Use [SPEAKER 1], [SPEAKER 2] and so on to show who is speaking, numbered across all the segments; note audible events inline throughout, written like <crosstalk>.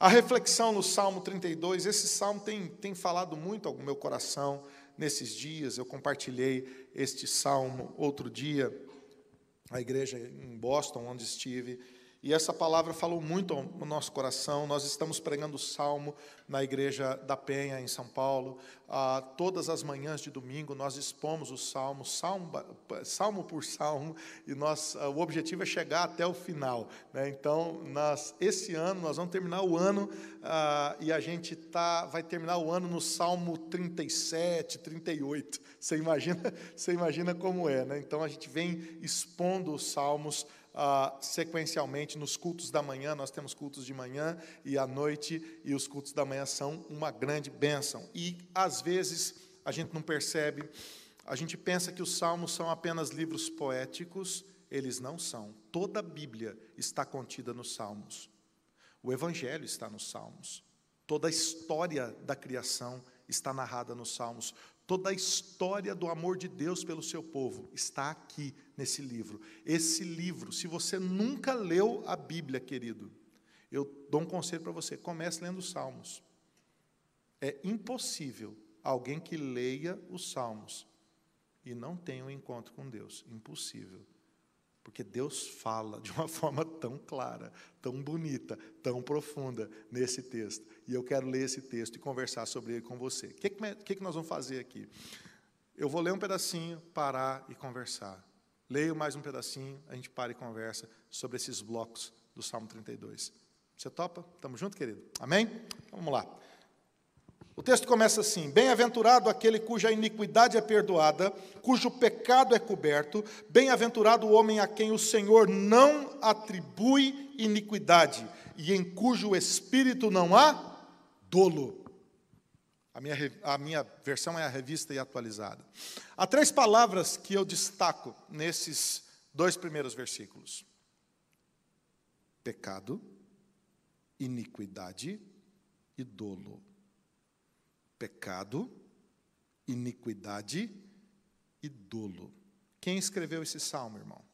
[SPEAKER 1] A reflexão no Salmo 32, esse salmo tem, tem falado muito ao meu coração nesses dias. Eu compartilhei este salmo outro dia, na igreja em Boston, onde estive. E essa palavra falou muito no nosso coração. Nós estamos pregando o salmo na igreja da Penha, em São Paulo. Ah, todas as manhãs de domingo nós expomos o salmo, salmo, salmo por salmo, e nós, ah, o objetivo é chegar até o final. Né? Então, nós, esse ano, nós vamos terminar o ano ah, e a gente tá, vai terminar o ano no salmo 37, 38. Você imagina, <laughs> você imagina como é. Né? Então, a gente vem expondo os salmos ah, sequencialmente nos cultos da manhã, nós temos cultos de manhã e à noite, e os cultos da manhã são uma grande bênção. E às vezes a gente não percebe, a gente pensa que os salmos são apenas livros poéticos, eles não são. Toda a Bíblia está contida nos salmos. O Evangelho está nos salmos. Toda a história da criação está narrada nos salmos. Toda a história do amor de Deus pelo seu povo está aqui nesse livro. Esse livro, se você nunca leu a Bíblia, querido, eu dou um conselho para você: comece lendo os Salmos. É impossível alguém que leia os Salmos e não tenha um encontro com Deus. Impossível. Porque Deus fala de uma <laughs> forma tão clara, tão bonita, tão profunda nesse texto. E eu quero ler esse texto e conversar sobre ele com você. O que, que, que nós vamos fazer aqui? Eu vou ler um pedacinho, parar e conversar. Leio mais um pedacinho, a gente para e conversa sobre esses blocos do Salmo 32. Você topa? Estamos juntos, querido? Amém? Então, vamos lá. O texto começa assim: Bem-aventurado aquele cuja iniquidade é perdoada, cujo pecado é coberto, bem-aventurado o homem a quem o Senhor não atribui iniquidade e em cujo espírito não há dolo. A minha, a minha versão é a revista e atualizada. Há três palavras que eu destaco nesses dois primeiros versículos: pecado, iniquidade e dolo pecado, iniquidade e dolo. Quem escreveu esse salmo, irmão?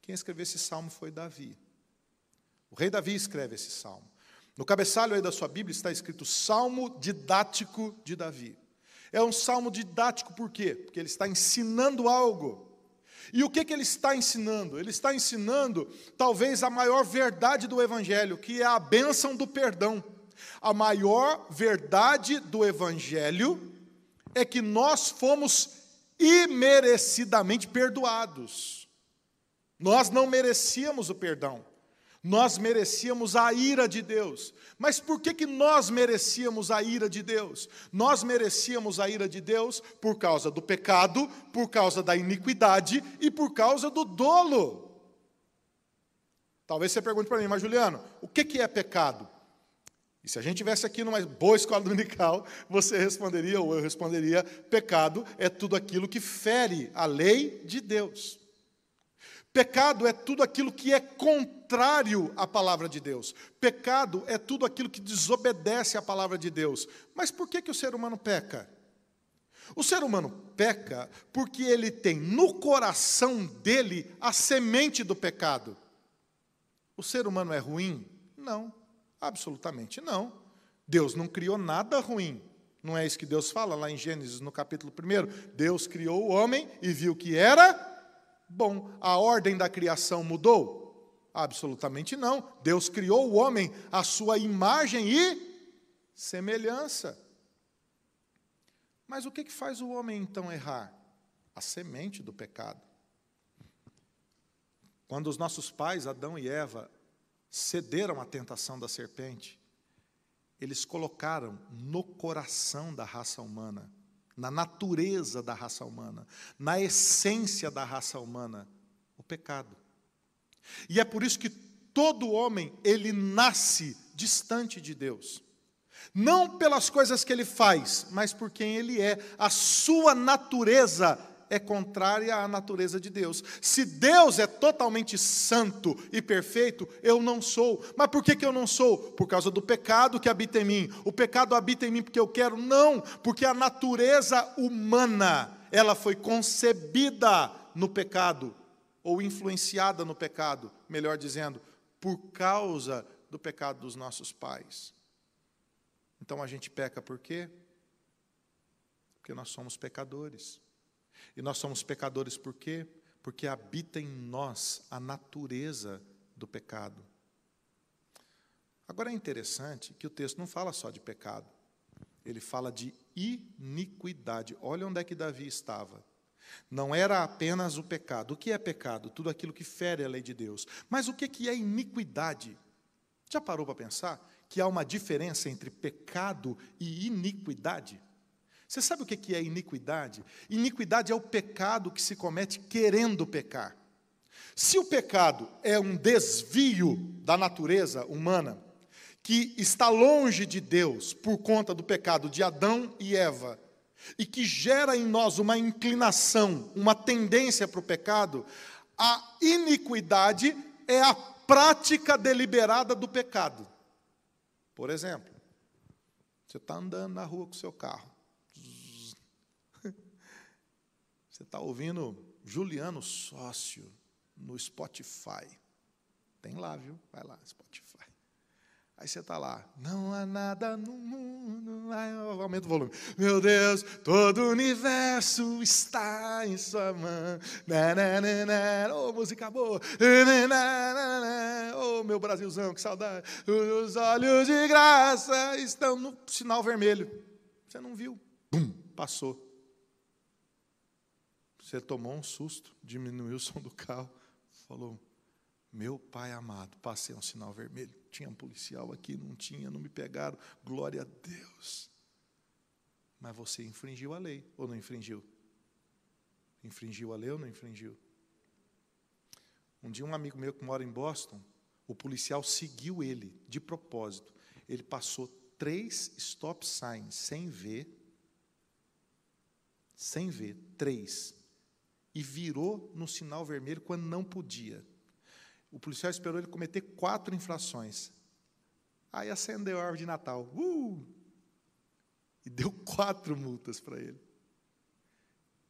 [SPEAKER 1] Quem escreveu esse salmo foi Davi. O rei Davi escreve esse salmo. No cabeçalho aí da sua Bíblia está escrito Salmo didático de Davi. É um salmo didático por quê? Porque ele está ensinando algo. E o que, que ele está ensinando? Ele está ensinando talvez a maior verdade do Evangelho, que é a bênção do perdão. A maior verdade do Evangelho é que nós fomos imerecidamente perdoados. Nós não merecíamos o perdão. Nós merecíamos a ira de Deus. Mas por que, que nós merecíamos a ira de Deus? Nós merecíamos a ira de Deus por causa do pecado, por causa da iniquidade e por causa do dolo. Talvez você pergunte para mim, mas Juliano, o que, que é pecado? E se a gente tivesse aqui numa boa escola dominical, <laughs> você responderia, ou eu responderia: pecado é tudo aquilo que fere a lei de Deus. Pecado é tudo aquilo que é contrário à palavra de Deus. Pecado é tudo aquilo que desobedece à palavra de Deus. Mas por que, que o ser humano peca? O ser humano peca porque ele tem no coração dele a semente do pecado. O ser humano é ruim? Não. Absolutamente não. Deus não criou nada ruim. Não é isso que Deus fala lá em Gênesis, no capítulo 1? Deus criou o homem e viu que era bom. A ordem da criação mudou? Absolutamente não. Deus criou o homem à sua imagem e semelhança. Mas o que faz o homem então errar? A semente do pecado. Quando os nossos pais, Adão e Eva, cederam à tentação da serpente, eles colocaram no coração da raça humana, na natureza da raça humana, na essência da raça humana, o pecado. E é por isso que todo homem, ele nasce distante de Deus. Não pelas coisas que ele faz, mas por quem ele é. A sua natureza é contrária à natureza de Deus. Se Deus é totalmente santo e perfeito, eu não sou. Mas por que, que eu não sou? Por causa do pecado que habita em mim. O pecado habita em mim porque eu quero? Não, porque a natureza humana, ela foi concebida no pecado, ou influenciada no pecado, melhor dizendo, por causa do pecado dos nossos pais. Então a gente peca por quê? Porque nós somos pecadores. E nós somos pecadores por quê? Porque habita em nós a natureza do pecado. Agora é interessante que o texto não fala só de pecado, ele fala de iniquidade. Olha onde é que Davi estava. Não era apenas o pecado. O que é pecado? Tudo aquilo que fere a lei de Deus. Mas o que é iniquidade? Já parou para pensar que há uma diferença entre pecado e iniquidade? Você sabe o que é iniquidade? Iniquidade é o pecado que se comete querendo pecar. Se o pecado é um desvio da natureza humana, que está longe de Deus por conta do pecado de Adão e Eva, e que gera em nós uma inclinação, uma tendência para o pecado, a iniquidade é a prática deliberada do pecado. Por exemplo, você está andando na rua com o seu carro, você está ouvindo Juliano Sócio no Spotify. Tem lá, viu? Vai lá, Spotify. Aí você está lá, não há nada no mundo. aumenta o volume. Meu Deus, todo o universo está em sua mão. Ô, oh, música boa. Ô, oh, meu Brasilzão, que saudade. Os olhos de graça estão no sinal vermelho. Você não viu. Bum, passou. Você tomou um susto, diminuiu o som do carro, falou: Meu pai amado, passei um sinal vermelho tinha um policial aqui, não tinha, não me pegaram, glória a Deus. Mas você infringiu a lei, ou não infringiu? Infringiu a lei ou não infringiu? Um dia, um amigo meu que mora em Boston, o policial seguiu ele, de propósito. Ele passou três stop signs sem ver, sem ver, três, e virou no sinal vermelho quando não podia. O policial esperou ele cometer quatro infrações. Aí acendeu a árvore de Natal. Uh! E deu quatro multas para ele.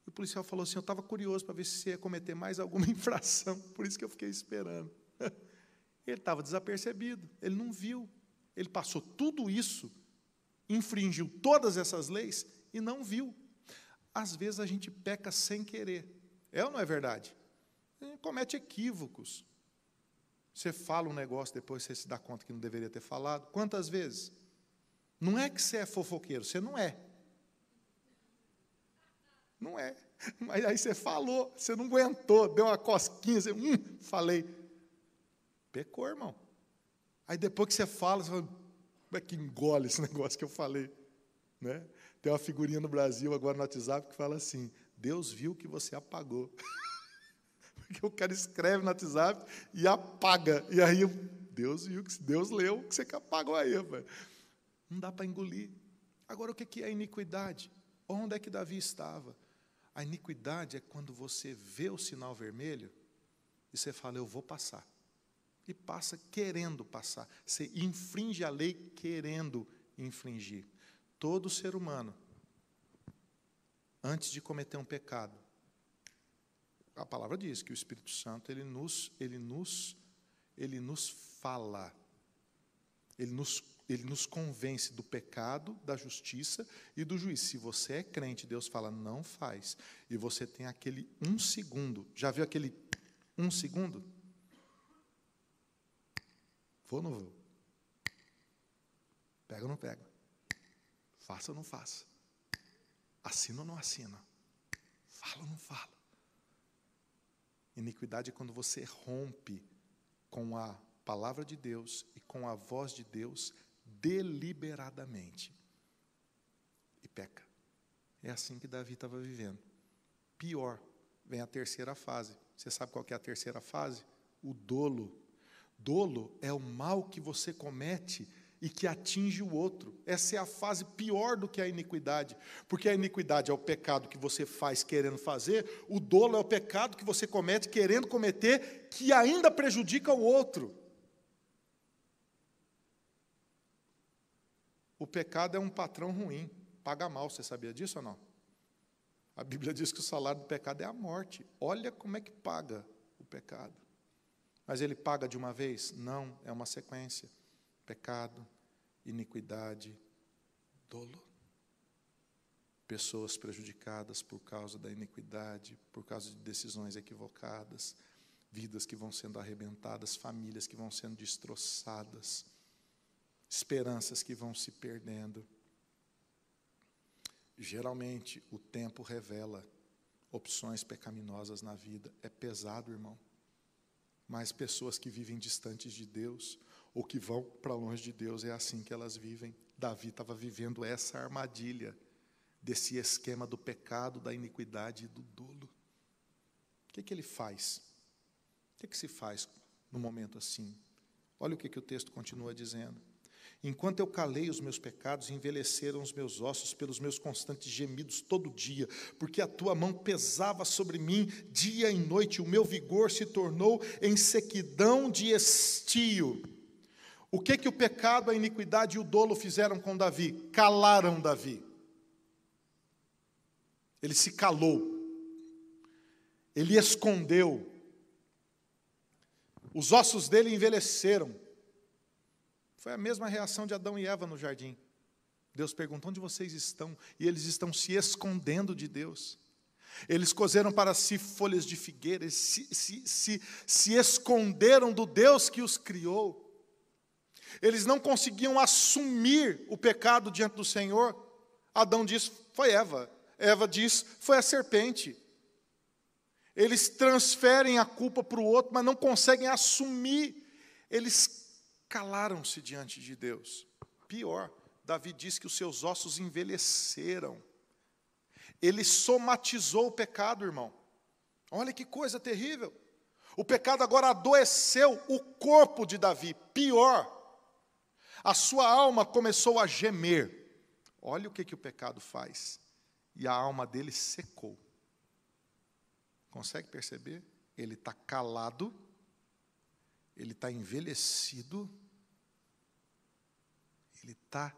[SPEAKER 1] E o policial falou assim: Eu estava curioso para ver se você ia cometer mais alguma <laughs> infração, por isso que eu fiquei esperando. <laughs> Ele estava desapercebido, ele não viu. Ele passou tudo isso, infringiu todas essas leis e não viu. Às vezes a gente peca sem querer. É ou não é verdade? Comete equívocos. Você fala um negócio, depois você se dá conta que não deveria ter falado. Quantas vezes? Não é que você é fofoqueiro, você não é. Não é. Mas aí você falou, você não aguentou, deu uma cosquinha, você, hum, falei. Pecou, irmão. Aí depois que você fala, você fala, como é que engole esse <laughs> negócio que eu falei? Né? Tem uma figurinha no Brasil, agora no WhatsApp, que fala assim: Deus viu que você apagou. <laughs> Porque o cara escreve no WhatsApp e apaga. E aí Deus viu que Deus leu que você apagou aí, rapaz. Não dá para engolir. Agora o que é iniquidade? Onde é que Davi estava? A iniquidade é quando você vê o sinal vermelho e você fala, eu vou passar. E passa querendo passar. Você infringe a lei querendo infringir. Todo ser humano, antes de cometer um pecado, a palavra diz que o Espírito Santo ele nos, ele nos, ele nos fala, ele nos, ele nos convence do pecado, da justiça e do juízo. Se você é crente, Deus fala não faz, e você tem aquele um segundo. Já viu aquele um segundo? Vou ou não vou? Pega ou não pega? Faça ou não faça? Assina ou não assina? Fala ou não fala? Iniquidade é quando você rompe com a palavra de Deus e com a voz de Deus deliberadamente e peca. É assim que Davi estava vivendo. Pior, vem a terceira fase. Você sabe qual é a terceira fase? O dolo. Dolo é o mal que você comete e que atinge o outro. Essa é a fase pior do que a iniquidade, porque a iniquidade é o pecado que você faz querendo fazer, o dolo é o pecado que você comete querendo cometer, que ainda prejudica o outro. O pecado é um patrão ruim, paga mal, você sabia disso ou não? A Bíblia diz que o salário do pecado é a morte. Olha como é que paga o pecado. Mas ele paga de uma vez? Não, é uma sequência. Pecado, iniquidade, dolo. Pessoas prejudicadas por causa da iniquidade, por causa de decisões equivocadas, vidas que vão sendo arrebentadas, famílias que vão sendo destroçadas, esperanças que vão se perdendo. Geralmente, o tempo revela opções pecaminosas na vida. É pesado, irmão. Mas pessoas que vivem distantes de Deus, ou que vão para longe de Deus, é assim que elas vivem. Davi estava vivendo essa armadilha, desse esquema do pecado, da iniquidade e do dolo. O que, que ele faz? O que, que se faz no momento assim? Olha o que, que o texto continua dizendo. Enquanto eu calei os meus pecados, envelheceram os meus ossos pelos meus constantes gemidos todo dia, porque a tua mão pesava sobre mim dia e noite, o meu vigor se tornou em sequidão de estio. O que que o pecado, a iniquidade e o dolo fizeram com Davi? Calaram Davi. Ele se calou. Ele escondeu. Os ossos dele envelheceram. Foi a mesma reação de Adão e Eva no jardim. Deus perguntou: onde vocês estão? E eles estão se escondendo de Deus. Eles cozeram para si folhas de figueira, se, se, se, se esconderam do Deus que os criou. Eles não conseguiam assumir o pecado diante do Senhor. Adão diz: foi Eva. Eva diz: foi a serpente. Eles transferem a culpa para o outro, mas não conseguem assumir. Eles calaram-se diante de Deus. Pior, Davi diz que os seus ossos envelheceram. Ele somatizou o pecado, irmão. Olha que coisa terrível. O pecado agora adoeceu o corpo de Davi. Pior, a sua alma começou a gemer. Olha o que, que o pecado faz. E a alma dele secou. Consegue perceber? Ele está calado ele está envelhecido, ele está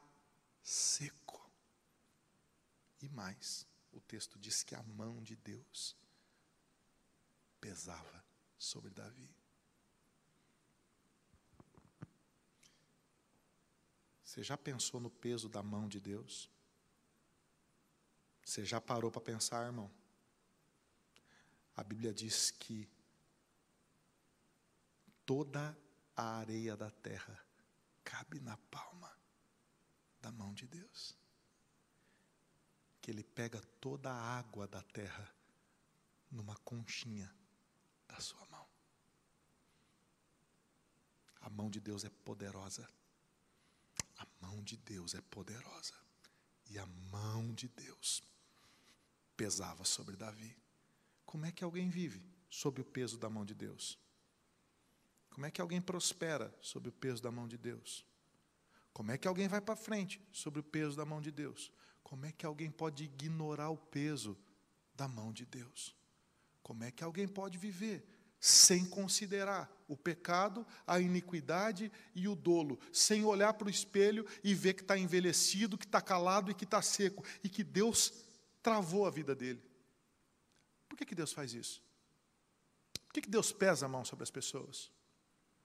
[SPEAKER 1] seco. E mais, o texto diz que a mão de Deus pesava sobre Davi. Você já pensou no peso da mão de Deus? Você já parou para pensar, irmão? A Bíblia diz que toda a areia da terra cabe na palma da mão de Deus. Que Ele pega toda a água da terra numa conchinha da sua mão. A mão de Deus é poderosa. A mão de Deus é poderosa. E a mão de Deus pesava sobre Davi. Como é que alguém vive sob o peso da mão de Deus? Como é que alguém prospera sob o peso da mão de Deus? Como é que alguém vai para frente sobre o peso da mão de Deus? Como é que alguém pode ignorar o peso da mão de Deus? Como é que alguém pode viver sem considerar o pecado, a iniquidade e o dolo, sem olhar para o espelho e ver que está envelhecido, que está calado e que está seco, e que Deus travou a vida dele? Por que, que Deus faz isso? Por que, que Deus pesa a mão sobre as pessoas?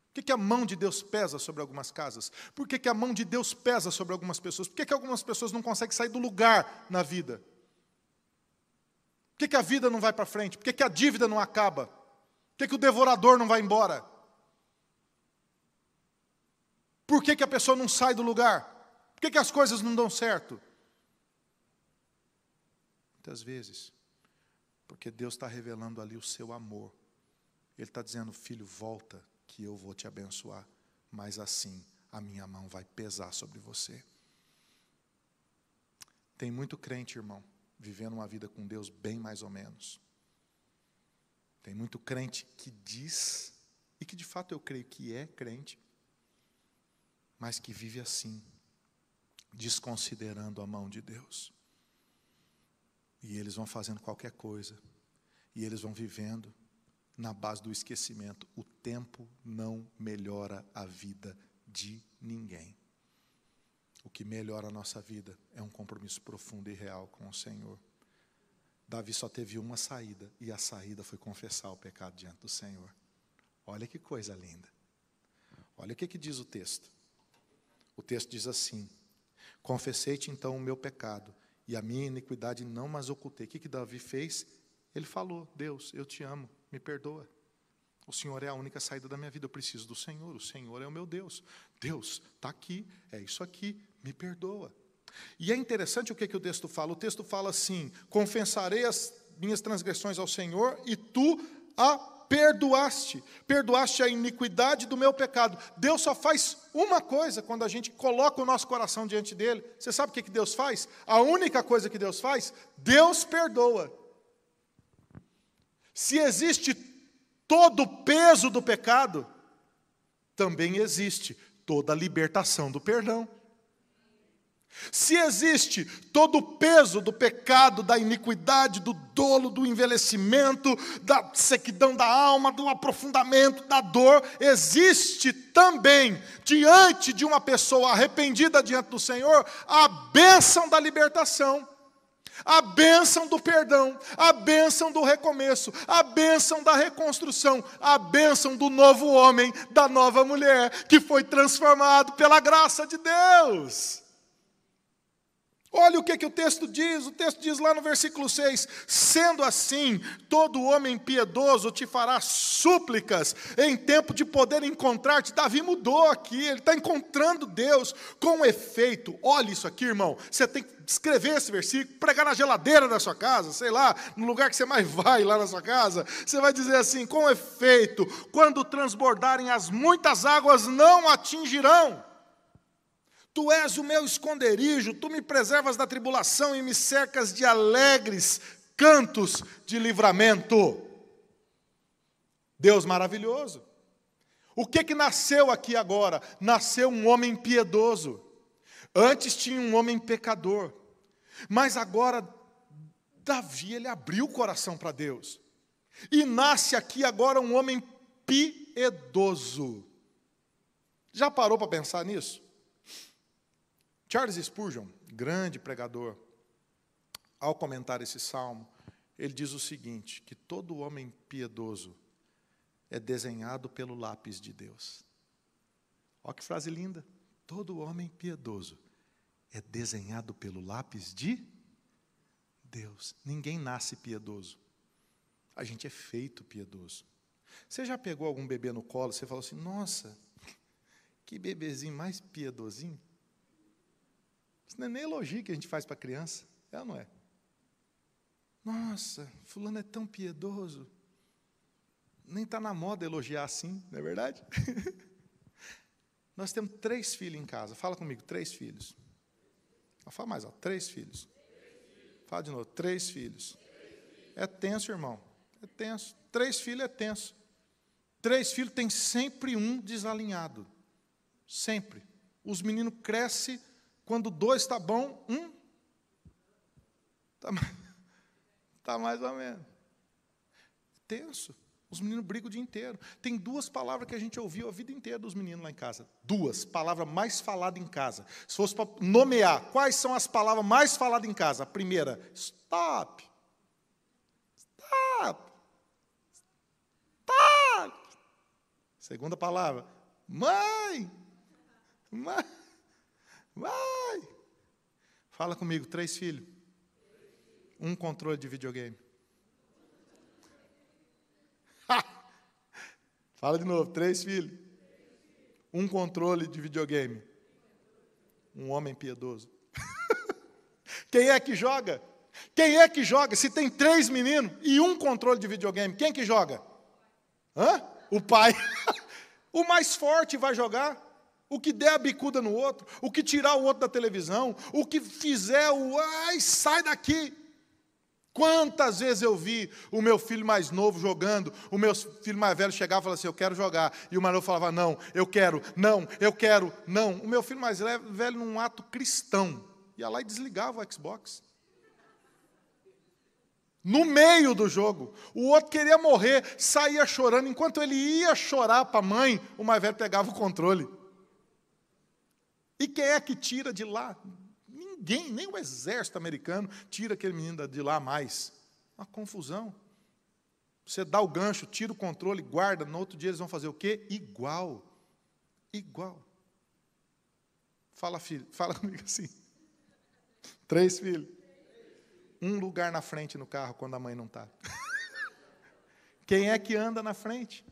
[SPEAKER 1] Por que, que a mão de Deus pesa sobre algumas casas? Por que, que a mão de Deus pesa sobre algumas pessoas? Por que, que algumas pessoas não conseguem sair do lugar na vida? Por que, que a vida não vai para frente? Por que, que a dívida não acaba? Por que, que o devorador não vai embora? Por que, que a pessoa não sai do lugar? Por que, que as coisas não dão certo? Muitas vezes, porque Deus está revelando ali o seu amor. Ele está dizendo, filho, volta que eu vou te abençoar, mas assim a minha mão vai pesar sobre você. Tem muito crente, irmão, vivendo uma vida com Deus bem mais ou menos. Tem muito crente que diz, e que de fato eu creio que é crente, mas que vive assim, desconsiderando a mão de Deus. E eles vão fazendo qualquer coisa, e eles vão vivendo, na base do esquecimento. O tempo não melhora a vida de ninguém. O que melhora a nossa vida é um compromisso profundo e real com o Senhor. Davi só teve uma saída, e a saída foi confessar o pecado diante do Senhor. Olha que coisa linda. Olha o que, que diz o texto. O texto diz assim: Confessei-te então o meu pecado, e a minha iniquidade não mais ocultei. O que, que Davi fez? Ele falou: Deus, eu te amo, me perdoa. O Senhor é a única saída da minha vida, eu preciso do Senhor, o Senhor é o meu Deus. Deus, está aqui, é isso aqui, me perdoa. E é interessante o que, que o texto fala. O texto fala assim: confessarei as minhas transgressões ao Senhor e tu a perdoaste, perdoaste a iniquidade do meu pecado. Deus só faz uma coisa quando a gente coloca o nosso coração diante dele. Você sabe o que Deus faz? A única coisa que Deus faz, Deus perdoa. Se existe todo o peso do pecado, também existe toda a libertação do perdão. Se existe todo o peso do pecado, da iniquidade, do dolo, do envelhecimento, da sequidão da alma, do aprofundamento da dor, existe também, diante de uma pessoa arrependida diante do Senhor, a bênção da libertação, a bênção do perdão, a bênção do recomeço, a bênção da reconstrução, a bênção do novo homem, da nova mulher, que foi transformado pela graça de Deus. Olha o que, que o texto diz, o texto diz lá no versículo 6: Sendo assim, todo homem piedoso te fará súplicas em tempo de poder encontrar-te. Davi mudou aqui, ele está encontrando Deus com efeito. Olha isso aqui, irmão. Você tem que escrever esse versículo, pregar na geladeira da sua casa, sei lá, no lugar que você mais <laughs> vai lá na sua casa. Você vai dizer assim: com efeito, quando transbordarem as muitas águas, não atingirão. Tu és o meu esconderijo, tu me preservas da tribulação e me cercas de alegres cantos de livramento. Deus maravilhoso. O que que nasceu aqui agora? Nasceu um homem piedoso. Antes tinha um homem pecador. Mas agora Davi ele abriu o coração para Deus. E nasce aqui agora um homem piedoso. Já parou para pensar nisso? Charles Spurgeon, grande pregador, ao comentar esse salmo, ele diz o seguinte: que todo homem piedoso é desenhado pelo lápis de Deus. Olha que frase linda. Todo homem piedoso é desenhado pelo lápis de Deus. Ninguém nasce piedoso. A gente é feito piedoso. Você já pegou algum bebê no colo você falou assim: nossa, que bebezinho mais piedosinho? Isso não é nem elogio que a gente faz para a criança, é ou não é? Nossa, fulano é tão piedoso. Nem está na moda elogiar assim, não é verdade? <laughs> Nós temos três filhos em casa. Fala comigo, três filhos. Fala mais, ó, três filhos. Fala de novo, três filhos. É tenso, irmão. É tenso. Três filhos é tenso. Três filhos tem sempre um desalinhado. Sempre. Os meninos crescem quando dois está bom, um está <laughs> tá mais ou menos. Tenso. Os meninos brigam o dia inteiro. Tem duas palavras que a gente ouviu a vida inteira dos meninos lá em casa. Duas, palavra mais falada em casa. Se fosse para nomear, quais são as palavras mais faladas em casa? A primeira, stop. Stop. Stop. Segunda palavra, mãe. Mãe. Vai! Fala comigo, três filhos. Um controle de videogame. Fala de novo, três filhos. Um controle de videogame. Um homem piedoso. <laughs> Quem é que joga? Quem é que joga? Se tem três meninos e um controle de videogame, quem que joga? Hã? O pai. <laughs> o mais forte vai jogar o que der a bicuda no outro, o que tirar o outro da televisão, o que fizer o ai, sai daqui. Quantas vezes eu vi o meu filho mais novo jogando, o meu filho mais velho chegava e falava assim: Eu quero jogar. E o mais novo falava: Não, eu quero, não, eu quero, não. O meu filho mais velho, num ato cristão, ia lá e desligava o Xbox. No meio do jogo. O outro queria morrer, saía chorando. Enquanto ele ia chorar para a mãe, o mais velho pegava o controle. E quem é que tira de lá? Ninguém, nem o exército americano tira aquele menino de lá mais. Uma confusão. Você dá o gancho, tira o controle, guarda, no outro dia eles vão fazer o quê? Igual. Igual. Fala, filho, <laughs> fala comigo assim. Três filhos. Um lugar na frente no carro quando a mãe não está. <laughs> Quem é que anda na frente?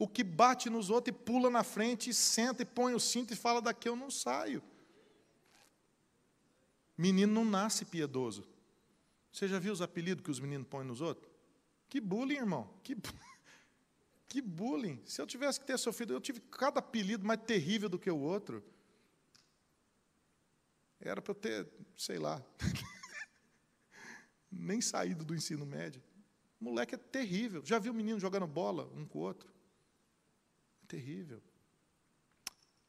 [SPEAKER 1] O que bate nos outros e pula na frente, e senta e põe o cinto e fala: daqui eu não saio. Menino não nasce piedoso. Você já viu os apelidos que os meninos põem nos outros? Que bullying, irmão. Que, <laughs> que bullying. Se eu tivesse que ter sofrido, eu tive cada apelido mais terrível do que o outro. Era para eu ter, sei lá, <laughs> nem saído do ensino médio. O moleque é terrível. Já viu menino jogando bola um com o outro? Terrível.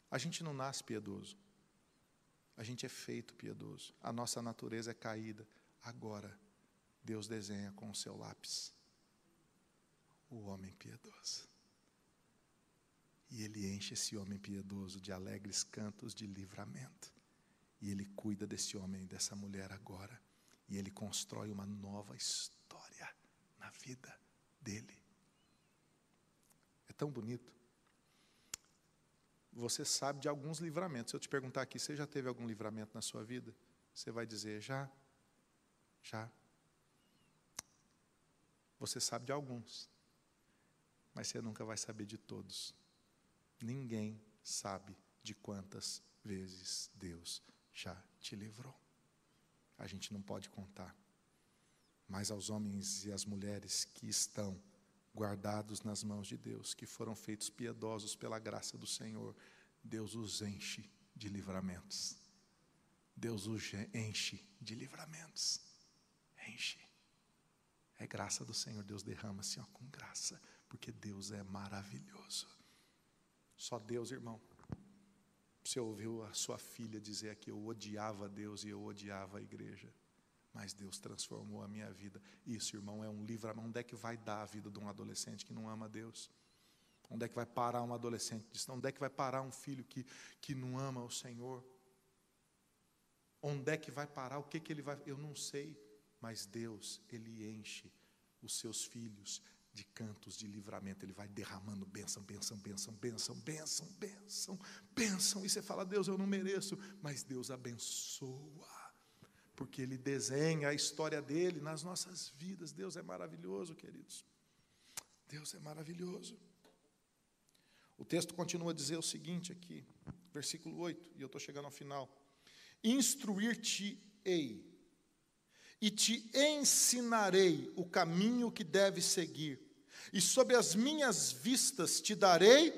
[SPEAKER 1] A gente não nasce piedoso. A gente é feito piedoso. A nossa natureza é caída. Agora, Deus desenha com o seu lápis o homem piedoso. E ele enche esse homem piedoso de alegres cantos de livramento. E ele cuida desse homem e dessa mulher agora. E ele constrói uma nova história na vida dele. É tão bonito. Você sabe de alguns livramentos. Se eu te perguntar aqui, você já teve algum livramento na sua vida? Você vai dizer, já. Já. Você sabe de alguns, mas você nunca vai saber de todos. Ninguém sabe de quantas vezes Deus já te livrou. A gente não pode contar. Mas aos homens e às mulheres que estão guardados nas mãos de Deus, que foram feitos piedosos pela graça do Senhor, Deus os enche de livramentos. Deus os enche de livramentos. Enche. É graça do Senhor, Deus derrama assim, ó, com graça, porque Deus é maravilhoso. Só Deus, irmão. Você ouviu a sua filha dizer que eu odiava Deus e eu odiava a igreja. Mas Deus transformou a minha vida. Isso, irmão, é um livramento. Onde é que vai dar a vida de um adolescente que não ama Deus? Onde é que vai parar um adolescente? Onde é que vai parar um filho que, que não ama o Senhor? Onde é que vai parar? O que, que ele vai. Eu não sei. Mas Deus, Ele enche os seus filhos de cantos de livramento, Ele vai derramando bênção, bênção, bênção, bênção, bênção, bênção, bênção. E você fala, Deus, eu não mereço, mas Deus abençoa, porque Ele desenha a história dele nas nossas vidas. Deus é maravilhoso, queridos. Deus é maravilhoso. O texto continua a dizer o seguinte aqui, versículo 8, e eu estou chegando ao final: Instruir-te-ei e te ensinarei o caminho que deves seguir, e sob as minhas vistas te darei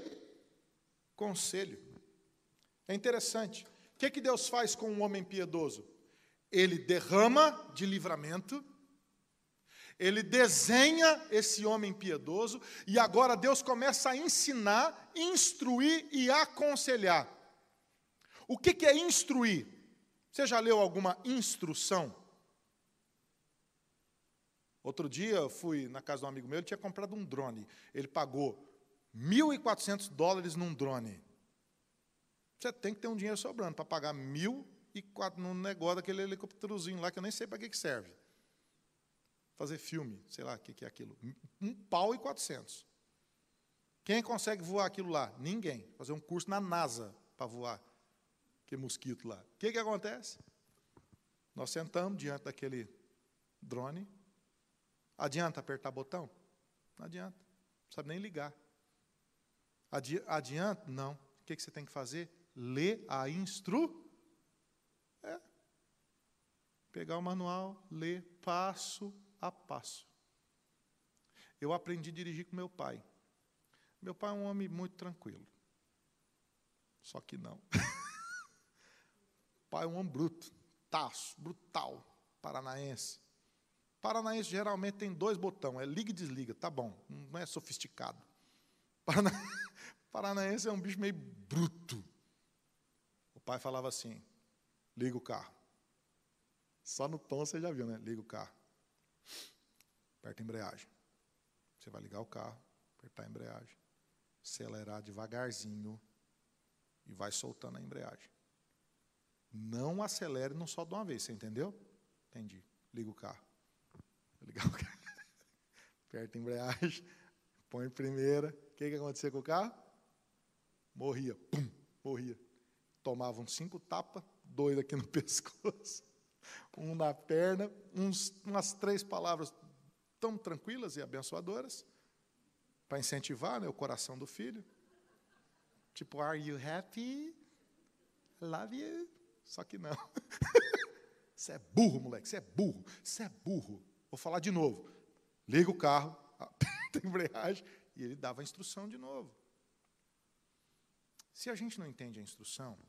[SPEAKER 1] conselho. É interessante. O que, que Deus faz com um homem piedoso? Ele derrama de livramento, ele desenha esse homem piedoso, e agora Deus começa a ensinar, instruir e aconselhar. O que, que é instruir? Você já leu alguma instrução? Outro dia eu fui na casa de um amigo meu, ele tinha comprado um drone. Ele pagou 1.400 dólares num drone. Você tem que ter um dinheiro sobrando para pagar 1.400 num negócio daquele helicópterozinho lá que eu nem sei para que, que serve. Fazer filme, sei lá o que, que é aquilo. Um pau e 400. Quem consegue voar aquilo lá? Ninguém. Fazer um curso na NASA para voar. Que mosquito lá. O que, que acontece? Nós sentamos diante daquele drone, Adianta apertar botão? Não adianta. Não sabe nem ligar. Adi adianta? Não. O que, que você tem que fazer? Ler a instru. Pegar o manual, ler passo a passo. Eu aprendi a dirigir com meu pai. Meu pai é um homem muito tranquilo. Só que não. <laughs> pai é um homem bruto, taço, brutal, paranaense. Paranaense geralmente tem dois botões, é liga e desliga, tá bom, não é sofisticado. Parana... <laughs> Paranaense é um bicho meio bruto. O pai falava assim: liga o carro. Só no tom você já viu, né? Liga o carro. Aperta a embreagem. Você vai ligar o carro, apertar a embreagem, acelerar devagarzinho e vai soltando a embreagem. Não acelere, não só de uma vez, você entendeu? Entendi. Liga o carro. Ligar o carro. <laughs> Aperta a embreagem, põe primeira. O que, que acontecia com o carro? Morria. Pum. morria. Tomavam cinco tapas, dois aqui no <laughs> pescoço, um na perna, uns, umas três palavras tão tranquilas e abençoadoras, para incentivar né, o coração do filho. Tipo, are you happy? Love you. Só que não. <laughs> Você é burro, moleque, você é burro, você é burro. Vou falar de novo. Liga o carro, <laughs> tem embreagem, e ele dava a instrução de novo. Se a gente não entende a instrução,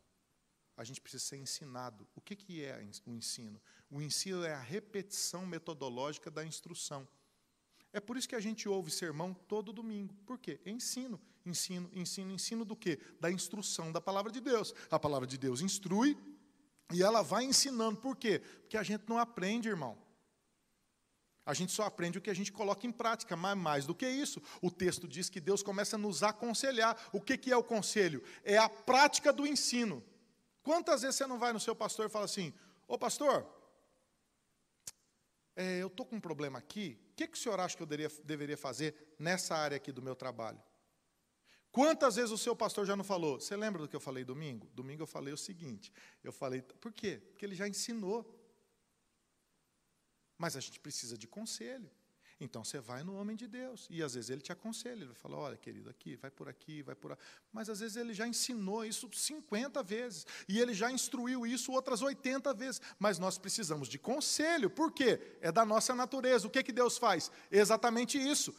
[SPEAKER 1] a gente precisa ser ensinado. O que, que é o ensino? O ensino é a repetição metodológica da instrução. É por isso que a gente ouve sermão todo domingo. Por quê? Ensino, ensino, ensino, ensino do quê? Da instrução da palavra de Deus. A palavra de Deus instrui e ela vai ensinando. Por quê? Porque a gente não aprende, irmão. A gente só aprende o que a gente coloca em prática, mas mais do que isso, o texto diz que Deus começa a nos aconselhar. O que, que é o conselho? É a prática do ensino. Quantas vezes você não vai no seu pastor e fala assim: Ô pastor, é, eu estou com um problema aqui, o que, que o senhor acha que eu deveria, deveria fazer nessa área aqui do meu trabalho? Quantas vezes o seu pastor já não falou? Você lembra do que eu falei domingo? Domingo eu falei o seguinte: eu falei, por quê? Porque ele já ensinou. Mas a gente precisa de conselho. Então você vai no homem de Deus. E às vezes ele te aconselha, ele vai falar: olha, querido, aqui, vai por aqui, vai por aqui. Mas às vezes ele já ensinou isso 50 vezes. E ele já instruiu isso outras 80 vezes. Mas nós precisamos de conselho. Por quê? É da nossa natureza. O que, que Deus faz? Exatamente isso.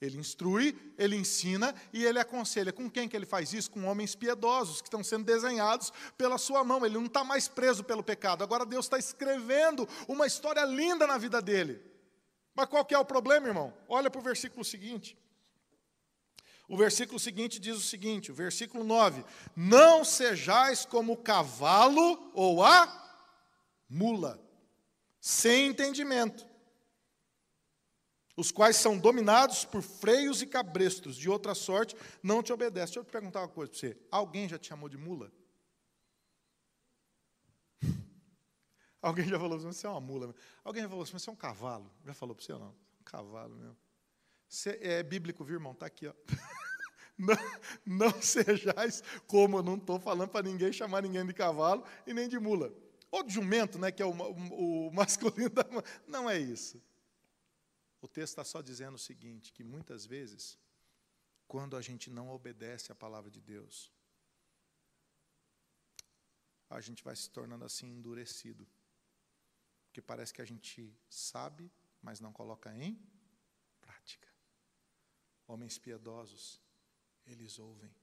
[SPEAKER 1] Ele instrui, ele ensina e ele aconselha. Com quem que ele faz isso? Com homens piedosos que estão sendo desenhados pela sua mão. Ele não está mais preso pelo pecado. Agora Deus está escrevendo uma história linda na vida dele. Mas qual que é o problema, irmão? Olha para o versículo seguinte. O versículo seguinte diz o seguinte, o versículo 9: Não sejais como o cavalo ou a mula, sem entendimento os quais são dominados por freios e cabrestos, de outra sorte não te obedecem. Deixa eu te perguntar uma coisa para você: alguém já te chamou de mula? Alguém já falou assim, você é uma mula. Alguém já falou assim, você é um cavalo? Já falou para você ou não? Um cavalo mesmo. Você é bíblico, viu, irmão? Está aqui, ó. <laughs> Não, não <laughs> sejais como eu não estou falando para ninguém chamar ninguém de cavalo e nem de mula. Ou de jumento, né, que é o, o, o <laughs> masculino da Não é isso. O texto está só dizendo o seguinte: que muitas vezes, quando a gente não obedece à palavra de Deus, a gente vai se tornando assim endurecido. Porque parece que a gente sabe, mas não coloca em prática. Homens piedosos, eles ouvem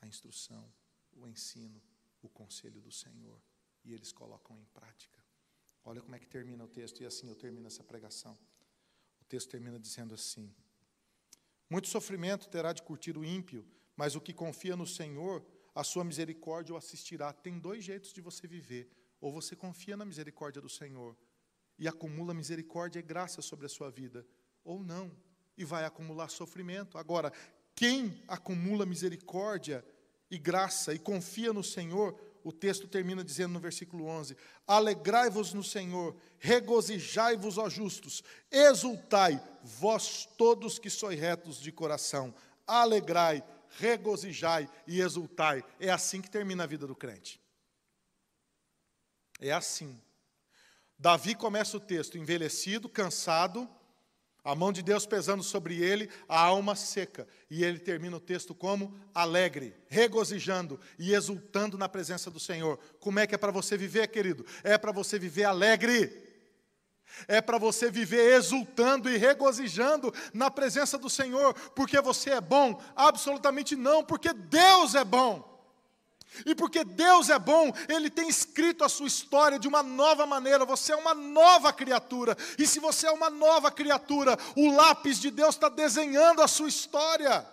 [SPEAKER 1] a instrução, o ensino, o conselho do Senhor e eles colocam em prática. Olha como é que termina o texto, e assim eu termino essa pregação texto termina dizendo assim: Muito sofrimento terá de curtir o ímpio, mas o que confia no Senhor, a sua misericórdia o assistirá. Tem dois jeitos de você viver. Ou você confia na misericórdia do Senhor e acumula misericórdia e graça sobre a sua vida, ou não, e vai acumular sofrimento. Agora, quem acumula misericórdia e graça e confia no Senhor, o texto termina dizendo no versículo 11: Alegrai-vos no Senhor, regozijai-vos, ó justos, exultai, vós todos que sois retos de coração, alegrai, regozijai e exultai. É assim que termina a vida do crente. É assim. Davi começa o texto envelhecido, cansado, a mão de Deus pesando sobre ele, a alma seca. E ele termina o texto como alegre, regozijando e exultando na presença do Senhor. Como é que é para você viver, querido? É para você viver alegre. É para você viver exultando e regozijando na presença do Senhor, porque você é bom? Absolutamente não, porque Deus é bom. E porque Deus é bom, Ele tem escrito a sua história de uma nova maneira. Você é uma nova criatura. E se você é uma nova criatura, o lápis de Deus está desenhando a sua história.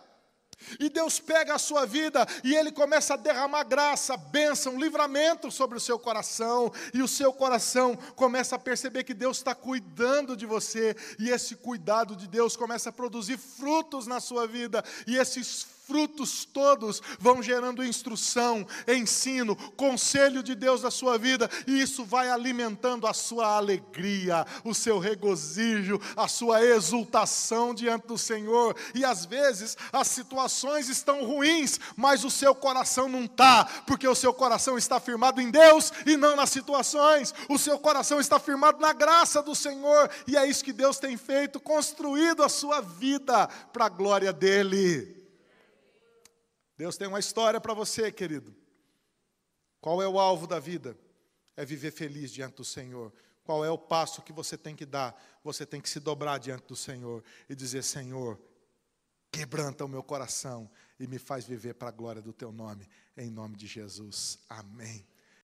[SPEAKER 1] E Deus pega a sua vida e Ele começa a derramar graça, bênção, livramento sobre o seu coração. E o seu coração começa a perceber que Deus está cuidando de você. E esse cuidado de Deus começa a produzir frutos na sua vida. E esses frutos todos vão gerando instrução, ensino, conselho de Deus na sua vida, e isso vai alimentando a sua alegria, o seu regozijo, a sua exultação diante do Senhor. E às vezes as situações estão ruins, mas o seu coração não está, porque o seu coração está firmado em Deus e não nas situações. O seu coração está firmado na graça do Senhor, e é isso que Deus tem feito, construído a sua vida para a glória dele. Deus tem uma história para você, querido. Qual é o alvo da vida? É viver feliz diante do Senhor. Qual é o passo que você tem que dar? Você tem que se dobrar diante do Senhor e dizer: Senhor, quebranta o meu coração e me faz viver para a glória do teu nome, em nome de Jesus. Amém.